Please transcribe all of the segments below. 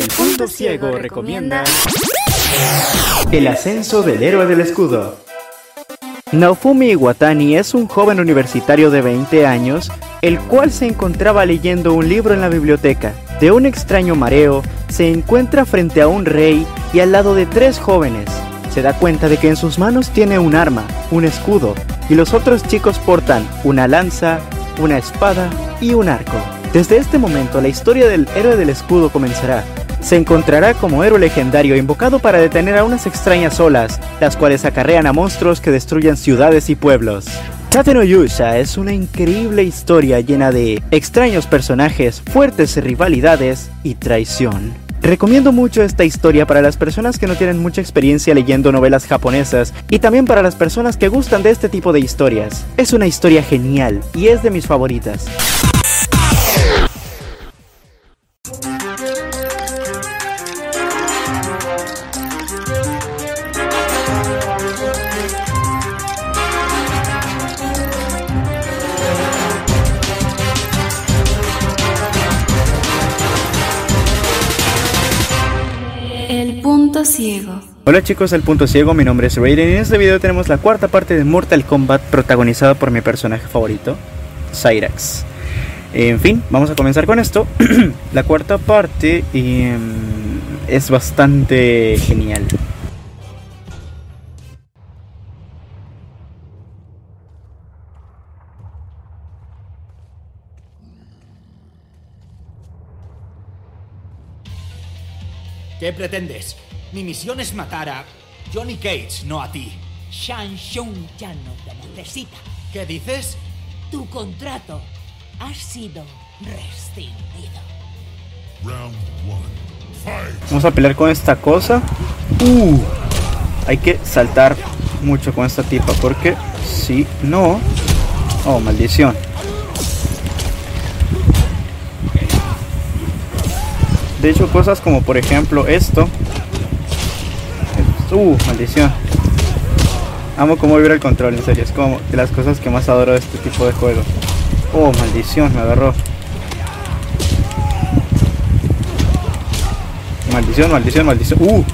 El Punto Ciego recomienda El ascenso del héroe del escudo. Naofumi Iwatani es un joven universitario de 20 años, el cual se encontraba leyendo un libro en la biblioteca. De un extraño mareo, se encuentra frente a un rey y al lado de tres jóvenes. Se da cuenta de que en sus manos tiene un arma, un escudo, y los otros chicos portan una lanza, una espada y un arco. Desde este momento la historia del héroe del escudo comenzará. Se encontrará como héroe legendario invocado para detener a unas extrañas olas, las cuales acarrean a monstruos que destruyen ciudades y pueblos. Tate no es una increíble historia llena de extraños personajes, fuertes rivalidades y traición. Recomiendo mucho esta historia para las personas que no tienen mucha experiencia leyendo novelas japonesas y también para las personas que gustan de este tipo de historias. Es una historia genial y es de mis favoritas. Ciego. Hola chicos, el punto ciego, mi nombre es Raiden y en este video tenemos la cuarta parte de Mortal Kombat protagonizada por mi personaje favorito, Cyrax. En fin, vamos a comenzar con esto. la cuarta parte em, es bastante genial. ¿Qué pretendes? Mi misión es matar a Johnny Cage, no a ti. Shang Tsung ya no te necesita. ¿Qué dices? Tu contrato ha sido rescindido. Vamos a pelear con esta cosa. Uh, hay que saltar mucho con esta tipa porque si no... Oh, maldición. De hecho, cosas como por ejemplo esto. Uh, maldición. Amo cómo vibra el control, en serio. Es como de las cosas que más adoro de este tipo de juego. Oh, maldición, me agarró. Maldición, maldición, maldición. Uh.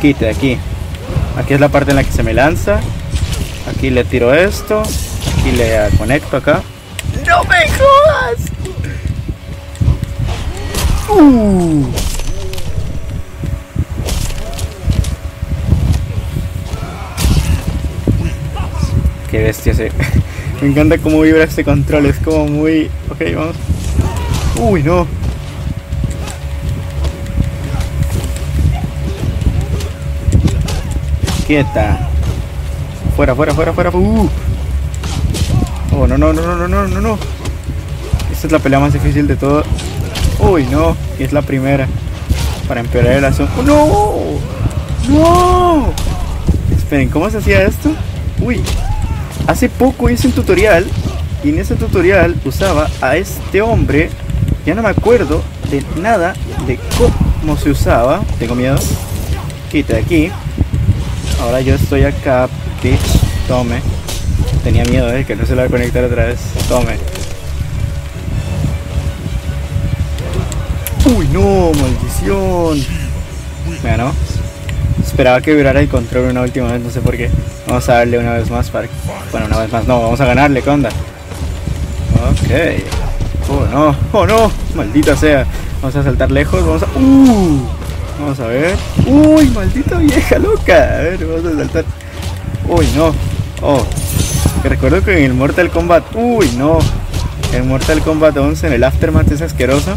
Quite de aquí. Aquí es la parte en la que se me lanza. Aquí le tiro esto. Aquí le conecto acá. ¡No me jodas! Qué bestia ese. Me encanta cómo vibra este control, es como muy. Ok, vamos. Uy, no. Quieta. Fuera, fuera, fuera, fuera. Uh. Oh, no, no, no, no, no, no, no. Esta es la pelea más difícil de todo Uy, no. Es la primera. Para empeorar el asunto. ¡No! ¡No! Esperen, ¿cómo se hacía esto? Uy. Hace poco hice un tutorial. Y en ese tutorial usaba a este hombre. Ya no me acuerdo de nada de cómo se usaba. Tengo miedo. Quita de aquí. Ahora yo estoy acá. Bitch. Tome. Tenía miedo de que no se la va a conectar otra vez. Tome. Uy, no, maldición. Ganó. Esperaba que vibrara el control una última vez, no sé por qué. Vamos a darle una vez más para. Bueno, una vez más, no, vamos a ganarle, ¿qué onda? Ok. Oh no, oh no, maldita sea. Vamos a saltar lejos, vamos a. Uh, vamos a ver. Uy, maldita vieja loca. A ver, vamos a saltar. Uy, no. Oh, que recuerdo que en el Mortal Kombat. Uy, no. En Mortal Kombat 11, en el Aftermath es asqueroso.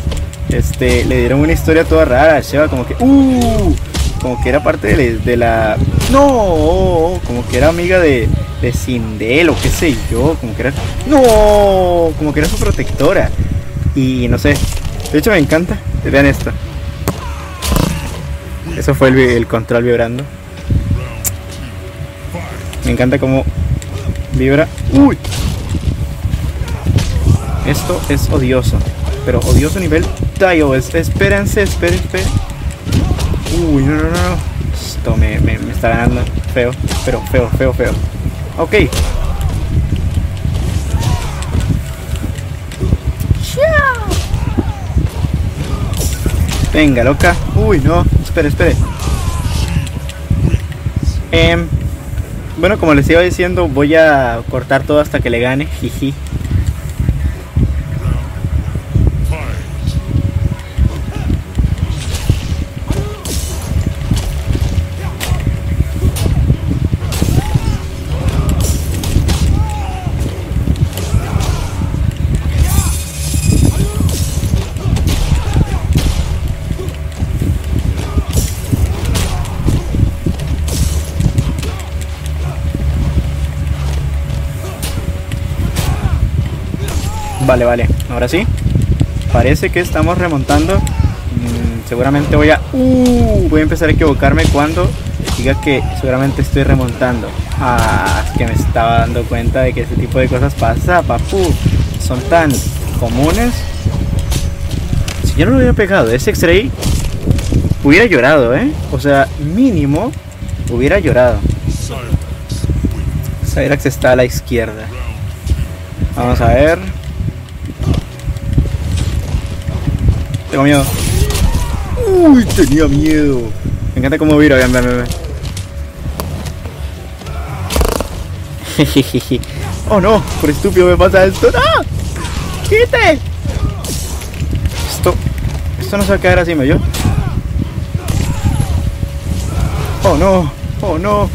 Este, le dieron una historia toda rara a Sheva, como que. Uh, como que era parte de, la. No, como que era amiga de, de Sindel o qué sé yo, como que era. No, como que era su protectora. Y no sé, de hecho me encanta. Vean esto. Eso fue el, el control vibrando. Me encanta cómo vibra. ¡Uy! Esto es odioso. Pero odioso nivel Espérense, espérense, espérense. Uy, no, no, no. Esto me, me, me está ganando feo, pero feo, feo, feo. Ok. Venga, loca. Uy, no. Espere, espere. Em, bueno, como les iba diciendo, voy a cortar todo hasta que le gane. Jiji. Vale, vale. Ahora sí. Parece que estamos remontando. Mm, seguramente voy a... Uh, voy a empezar a equivocarme cuando diga que seguramente estoy remontando. Ah, es que me estaba dando cuenta de que ese tipo de cosas pasa, papu. Son tan comunes. Si yo no lo hubiera pegado ese X-Ray, hubiera llorado, ¿eh? O sea, mínimo hubiera llorado. Cyrax está a la izquierda. Vamos a ver. Tengo miedo. Uy, tenía miedo. Me encanta cómo vira, vean, vean, vean. Oh no, por estúpido me pasa esto. ¡No! ¡Quite! Esto. Esto no se va a quedar así, ¿me yo? Oh no, oh no.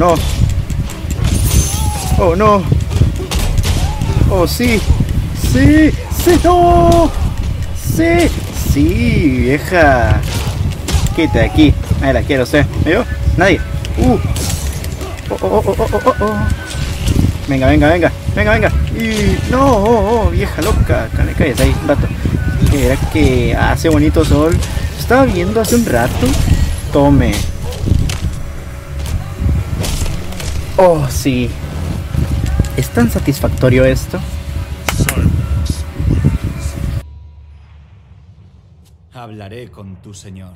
No. Oh no. Oh sí. Sí. Sí. No. Sí. Sí, vieja. Quita aquí. Ahí la quiero sé. ¿Me vio? Nadie. Uh. Oh, oh, oh, oh, oh, oh, oh. Venga, venga, venga. Venga, venga. Y no, oh, oh, vieja loca. Cállate ahí un rato. Era que hace bonito sol. Estaba viendo hace un rato. Tome. Oh, sí. ¿Es tan satisfactorio esto? Hablaré con tu señor.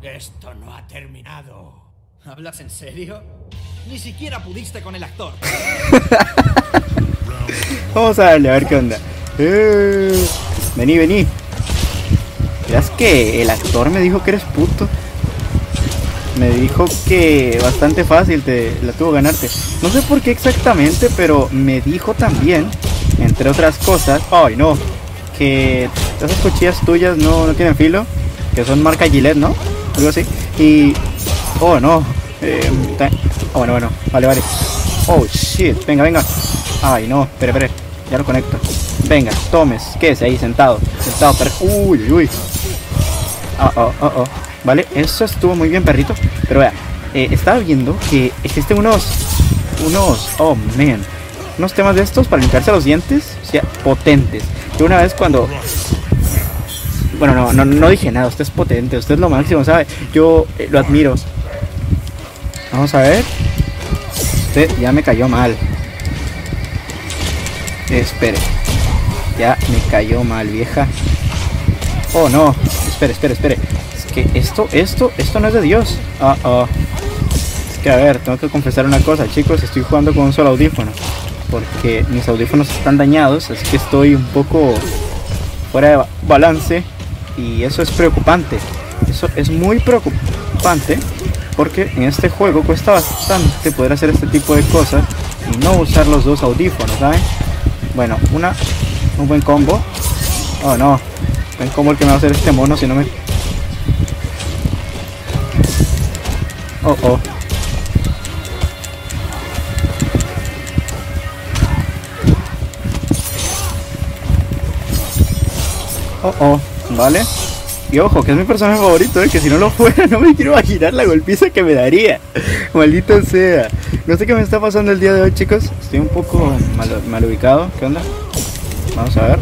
Esto no ha terminado. ¿Hablas en serio? Ni siquiera pudiste con el actor. Vamos a darle a ver qué onda. Eh, vení, vení. ¿Crees que el actor me dijo que eres puto? Me dijo que bastante fácil te la tuvo ganarte. No sé por qué exactamente, pero me dijo también, entre otras cosas, ay no, que esas cuchillas tuyas no, no tienen filo, que son marca Gillette, ¿no? Algo así. Y, oh no, eh, oh, bueno, bueno, vale, vale. Oh shit, venga, venga. Ay no, espere, espere, ya lo conecto. Venga, tomes, quédese ahí sentado, sentado, per- uy, uy, uy. Oh, oh, oh, oh. Vale, eso estuvo muy bien, perrito. Pero vea, eh, estaba viendo que existen unos, unos, oh man, unos temas de estos para limpiarse los dientes, o sea, potentes. Yo una vez cuando, bueno, no, no, no dije nada, usted es potente, usted es lo máximo, ¿sabe? Yo eh, lo admiro. Vamos a ver. Usted ya me cayó mal. Espere. Ya me cayó mal, vieja. Oh no, espere, espere, espere. Que esto, esto, esto no es de Dios. Ah, ah. Es que a ver, tengo que confesar una cosa, chicos. Estoy jugando con un solo audífono. Porque mis audífonos están dañados, así que estoy un poco fuera de ba- balance. Y eso es preocupante. Eso es muy preocupante. Porque en este juego cuesta bastante poder hacer este tipo de cosas y no usar los dos audífonos, ¿saben? Bueno, una, un buen combo. Oh no, ven como el que me va a hacer este mono si no me... Oh, oh. Oh, oh, vale. Y ojo, que es mi personaje favorito, ¿eh? que si no lo fuera no me quiero imaginar la golpiza que me daría. Maldita sea. No sé qué me está pasando el día de hoy, chicos. Estoy un poco mal, ubicado. ¿Qué onda? Vamos a ver.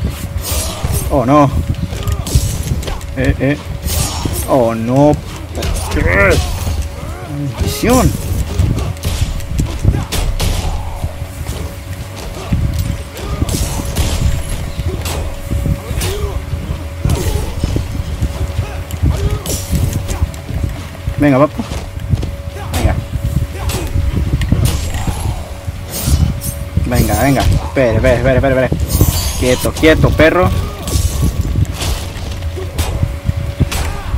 Oh, no. Eh, eh. Oh, no. Maldición. Venga, papu. Venga. Venga, venga. Espere, espere, espere, espere. Quieto, quieto, perro.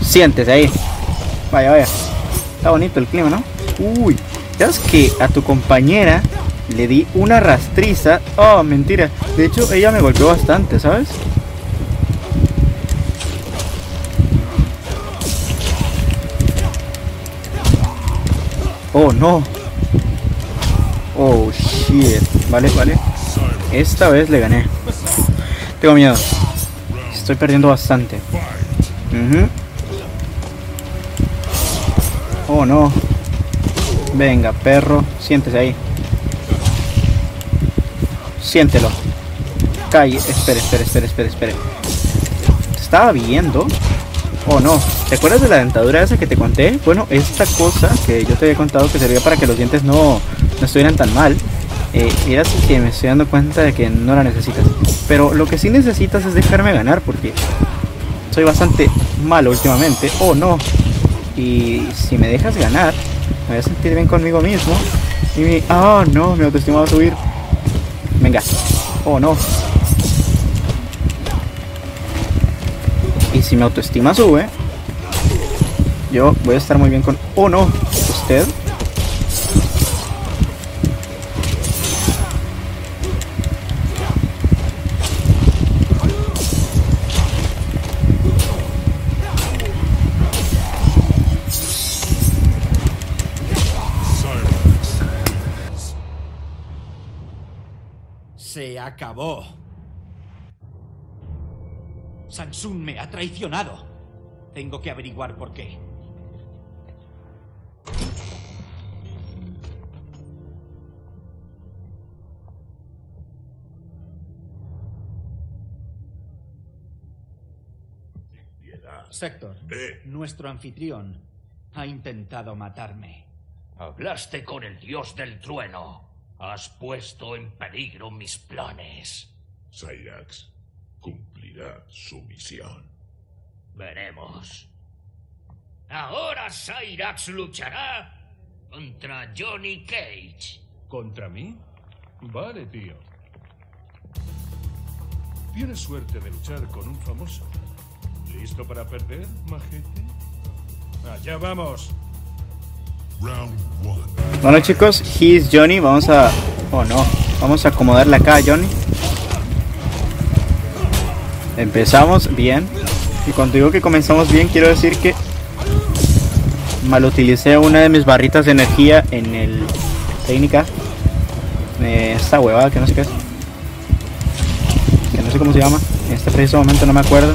Siéntese ahí. Vaya, vaya. Está bonito el clima, ¿no? Uy, ¿sabes que a tu compañera le di una rastriza? Oh, mentira. De hecho, ella me golpeó bastante, ¿sabes? Oh, no. Oh, shit. Vale, vale. Esta vez le gané. Tengo miedo. Estoy perdiendo bastante. Ujú. Oh, no. Venga, perro. Siéntese ahí. Siéntelo. Calle. Espere, espere, espere, espere, espere. ¿Te estaba viendo? Oh, no. ¿Te acuerdas de la dentadura esa que te conté? Bueno, esta cosa que yo te había contado que servía para que los dientes no, no estuvieran tan mal. Eh, era así que me estoy dando cuenta de que no la necesitas. Pero lo que sí necesitas es dejarme ganar porque soy bastante malo últimamente. Oh, no. Y si me dejas ganar, me voy a sentir bien conmigo mismo. Y mi... Oh, no, mi autoestima va a subir. Venga. Oh, no. Y si mi autoestima sube, yo voy a estar muy bien con... Oh, no. Usted. Se acabó. Samsung me ha traicionado. Tengo que averiguar por qué. Sector, Eh. nuestro anfitrión ha intentado matarme. Hablaste con el dios del trueno. Has puesto en peligro mis planes. Cyrax cumplirá su misión. Veremos. Ahora Cyrax luchará contra Johnny Cage. ¿Contra mí? Vale, tío. Tienes suerte de luchar con un famoso. ¿Listo para perder, majete? Allá vamos. Bueno chicos, he is Johnny. Vamos a... Oh no. Vamos a acomodarle acá a Johnny. Empezamos bien. Y cuando digo que comenzamos bien, quiero decir que mal utilicé una de mis barritas de energía en el técnica. Eh, esta huevada que no sé qué es. Que no sé cómo se llama. En este preciso momento no me acuerdo.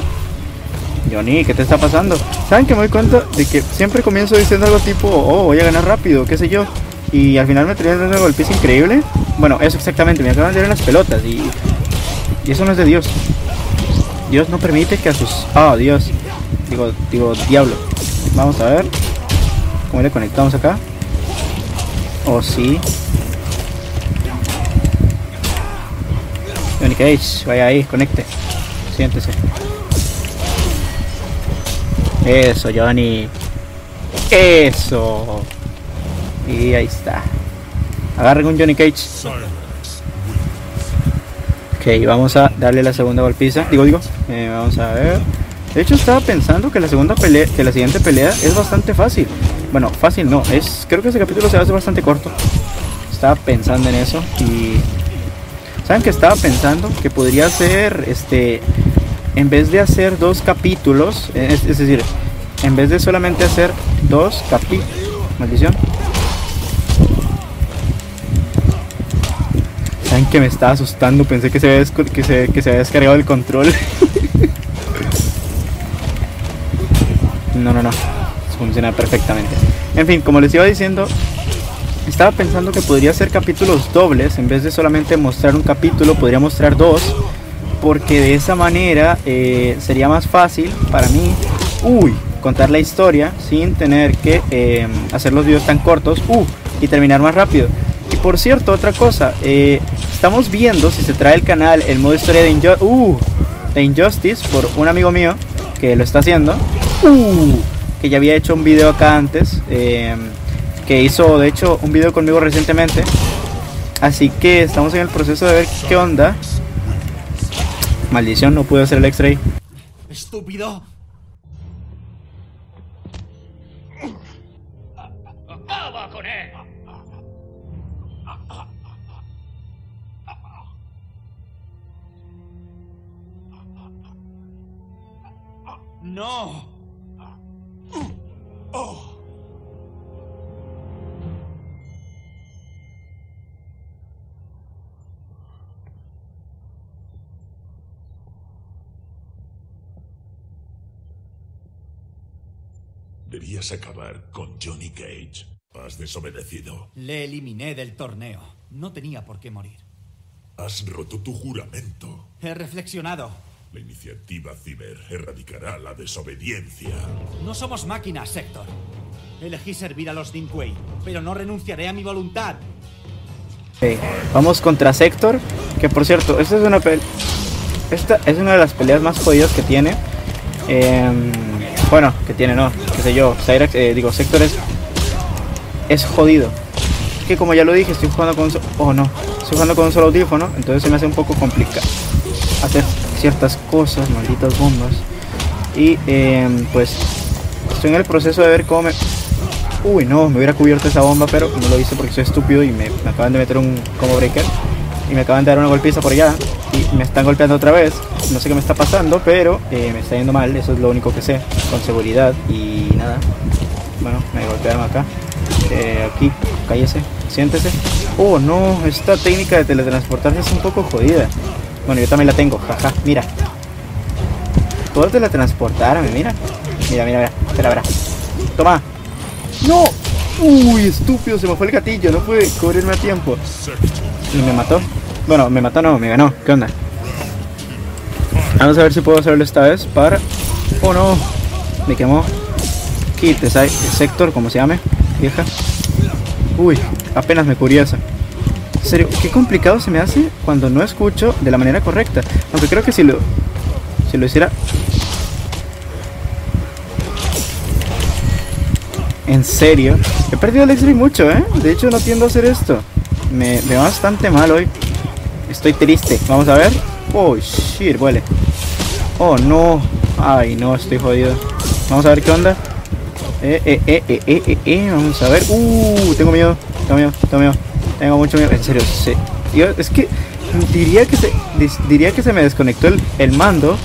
Johnny, ¿qué te está pasando? ¿Saben que me doy cuenta de que siempre comienzo diciendo algo tipo, oh, voy a ganar rápido, qué sé yo? Y al final me terminan dando golpiza increíble. Bueno, eso exactamente, me acaban de dar las pelotas y, eso no es de Dios. Dios no permite que a sus... Ah, Dios. Digo, digo, diablo. Vamos a ver. ¿Cómo le conectamos acá? Oh, sí. Johnny Cage, vaya ahí, conecte. Siéntese. Eso, Johnny. Eso. Y ahí está. Agarren un Johnny Cage. Ok, vamos a darle la segunda golpiza. Digo, digo. eh, vamos a ver. De hecho, estaba pensando que la segunda pelea, que la siguiente pelea es bastante fácil. Bueno, fácil no. Es, creo que ese capítulo se hace bastante corto. Estaba pensando en eso y saben que estaba pensando que podría ser, este, en vez de hacer dos capítulos, eh, es, decir, en vez de solamente hacer dos capítulos, maldición. Saben que me estaba asustando, pensé que se había, que que se había descargado el control. no, no, no, funciona perfectamente. En fin, como les iba diciendo, estaba pensando que podría ser capítulos dobles, en vez de solamente mostrar un capítulo, podría mostrar dos, porque de esa manera eh, sería más fácil para mí, contar la historia sin tener que eh, hacer los videos tan cortos, uh, y terminar más rápido. Y por cierto, otra cosa, eh, estamos viendo si se trae el canal el modo historia uh, de Injustice por un amigo mío que lo está haciendo, uh, que ya había hecho un video acá antes. que hizo de hecho un video conmigo recientemente Así que estamos en el proceso de ver qué onda. Maldición, no pude hacer el X-ray. ¡Estúpido! ¡Acaba con él! ¡No! Debías acabar con Johnny Cage. Has desobedecido. Le eliminé del torneo. No tenía por qué morir. Has roto tu juramento. He reflexionado. La iniciativa Ciber erradicará la desobediencia. No somos máquinas, Sector. Elegí servir a los Dinkway, pero no renunciaré a mi voluntad. Ok, Vamos contra Sector. Que por cierto, esta es una pel- Esta es una de las peleas más jodidas que tiene. Em, bueno, que tiene, no, qué sé yo. Cyrax, eh, digo, Sector es. Es jodido. Es que como ya lo dije, estoy jugando con un so- Oh no, estoy jugando con un solo audífono. Entonces se me hace un poco complicado hacer ciertas cosas, malditas bombas. Y em, pues estoy en el proceso de ver cómo me. Uy, no, me hubiera cubierto esa bomba, pero no lo hice porque soy estúpido y me, me acaban de meter un combo breaker. Y me acaban de dar una golpiza por allá. Me están golpeando otra vez. No sé qué me está pasando, pero eh, me está yendo mal. Eso es lo único que sé. Con seguridad. Y nada. Bueno, me golpearon acá. Eh, aquí, cállese, siéntese. Oh, no, esta técnica de teletransportarse es un poco jodida. Bueno, yo también la tengo, jaja, mira. Puedo teletransportarme, mira. Mira, mira, mira. Espera, espera. Toma. ¡No! Uy, estúpido, se me fue el gatillo, no pude cubrirme a tiempo. Y me mató. Bueno, me mató no, me ganó. ¿Qué onda? Vamos a ver si puedo hacerlo esta vez para... Oh no, me quemó. Kit, sector, como se llame, vieja. Uy, apenas me cubrí esa. En serio, qué complicado se me hace cuando no escucho de la manera correcta. Aunque creo que si lo, si lo hiciera En serio, he perdido el X-Ray mucho, ¿eh? De hecho, no tiendo a hacer esto. Me veo bastante mal hoy. Estoy triste. Vamos a ver. Oh, shit, huele. Oh, no. Ay, no, estoy jodido. Vamos a ver qué onda. Eh, eh, eh, eh, eh, eh, eh, Vamos a ver. Uh, tengo miedo. Tengo miedo, tengo miedo. Tengo mucho miedo. En serio, sí. Yo, es que diría que se diría que se me desconectó el, el mando,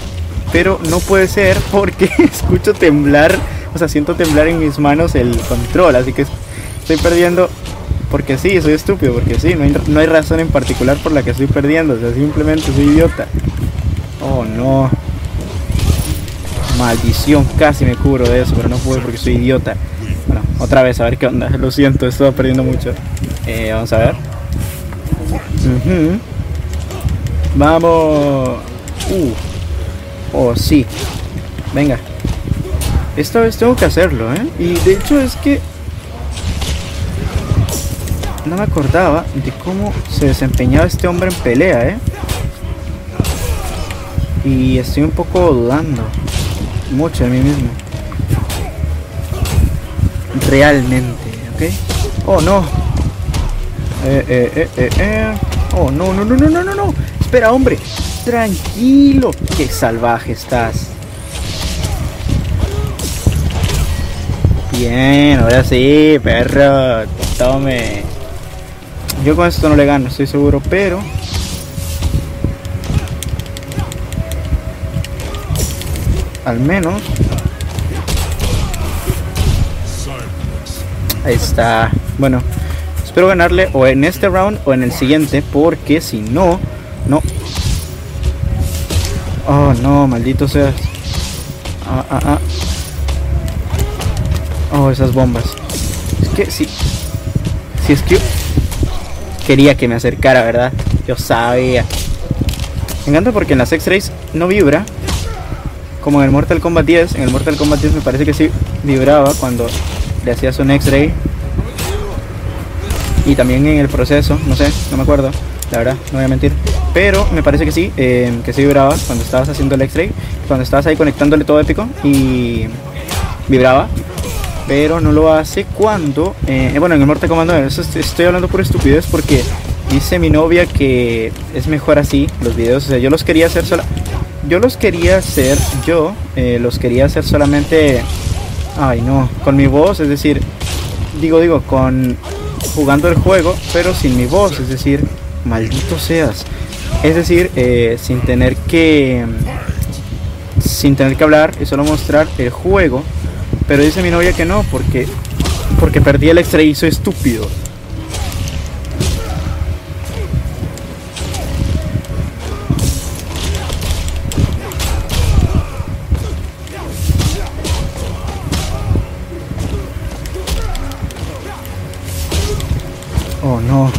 pero no puede ser porque escucho temblar, o sea, siento temblar en mis manos el control, así que estoy perdiendo porque sí, soy estúpido, porque sí, no hay, razón en particular por la que estoy perdiendo, o sea, simplemente soy idiota. Oh no. Maldición, casi me cubro de eso, pero no pude porque soy idiota. Bueno, otra vez, a ver qué onda. Lo siento, estoy perdiendo mucho. Eh, vamos a ver. Vamos. Uh. Oh, sí. Venga. Esta vez tengo que hacerlo, ¿eh? Y de hecho es que... No me acordaba de cómo se desempeñaba este hombre en pelea, ¿eh? Y estoy un poco dudando. Mucho de mí mismo. Realmente, ¿ok? Oh, no. Eh, eh, eh, eh, eh. Oh, no, no, no, no, no, no, no. Espera, hombre. Tranquilo. Qué salvaje estás. Bien, ahora sí, perro. Tome. Yo con esto no le gano, estoy seguro, pero... Al menos... Ahí está. Bueno, espero ganarle o en este round o en el siguiente, porque si no, no. Oh, no, maldito seas. Ah, ah, ah. Oh, esas bombas. Es que si. Si es que. Quería que me acercara, ¿verdad? Yo sabía. Me encanta porque en las X-Rays no vibra. Como en el Mortal Kombat 10. En el Mortal Kombat 10 me parece que sí vibraba cuando le hacías un X-Ray. Y también en el proceso, no sé, no me acuerdo. La verdad, no voy a mentir. Pero me parece que sí, eh, que sí vibraba cuando estabas haciendo el X-Ray. Cuando estabas ahí conectándole todo épico. Y vibraba pero no lo hace cuando eh, bueno en el Mortal Kombat 9 eso est- estoy hablando por estupidez porque dice mi novia que es mejor así los videos. O sea, yo los quería hacer sola. Yo los quería hacer, yo eh, los quería hacer solamente. Ay, no, con mi voz, es decir, digo, digo, con jugando el juego, pero sin mi voz, es decir, maldito seas. Es decir, eh, sin tener que sin tener que hablar y solo mostrar el juego. Pero dice mi novia que no, porque porque perdí el extra y soy estúpido. Oh no.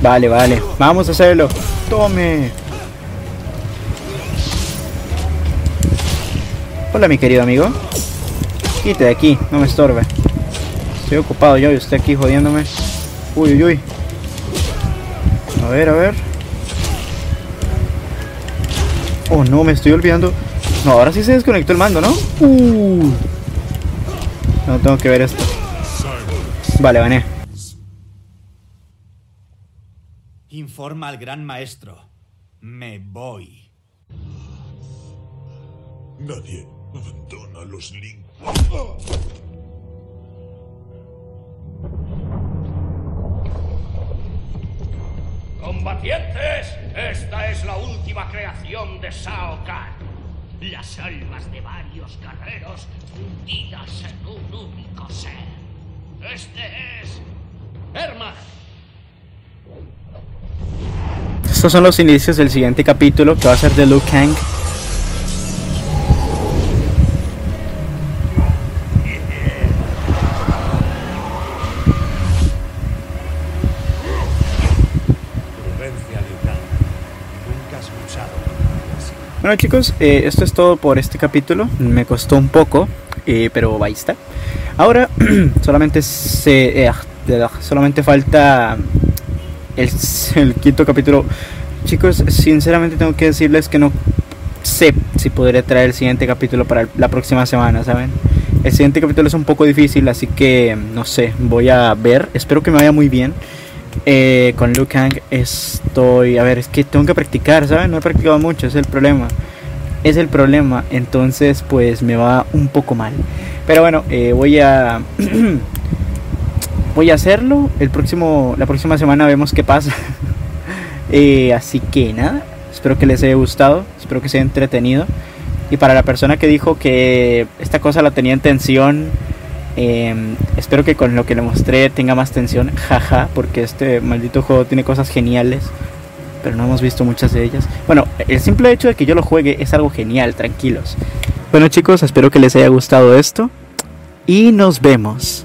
Vale, vale. Vamos a hacerlo. Tome. Hola, mi querido amigo. Quite de aquí, no me estorbe. Estoy ocupado yo y usted aquí jodiéndome. Uy, uy, uy. A ver, a ver. Oh, no, me estoy olvidando. No, ahora sí se desconectó el mando, ¿no? Uh. No tengo que ver esto. Vale, vané. Informa al gran maestro. Me voy. Nadie abandona los Link. Combatientes, esta es la última creación de Shao Kahn. Las almas de varios guerreros fundidas en un único ser. Este es Herman. Estos son los inicios del siguiente capítulo que va a ser de Liu Kang. Bueno chicos, eh, esto es todo por este capítulo. Me costó un poco, eh, pero ahí está. Ahora solamente se, eh, solamente falta el, el quinto capítulo. Chicos, sinceramente tengo que decirles que no sé si podré traer el siguiente capítulo para la próxima semana, ¿saben? El siguiente capítulo es un poco difícil, así que no sé, voy a ver. Espero que me vaya muy bien. Eh, con Liu Kang estoy... A ver, es que tengo que practicar, ¿saben? No he practicado mucho, es el problema. Es el problema, entonces pues me va un poco mal. Pero bueno, eh, voy a... voy a hacerlo. El próximo, la próxima semana vemos qué pasa. Eh, así que nada, espero que les haya gustado, espero que sea entretenido. Y para la persona que dijo que esta cosa la tenía en tensión, eh, espero que con lo que le mostré tenga más tensión, jaja, porque este maldito juego tiene cosas geniales, pero no hemos visto muchas de ellas. Bueno, el simple hecho de que yo lo juegue es algo genial, tranquilos. Bueno chicos, espero que les haya gustado esto y nos vemos.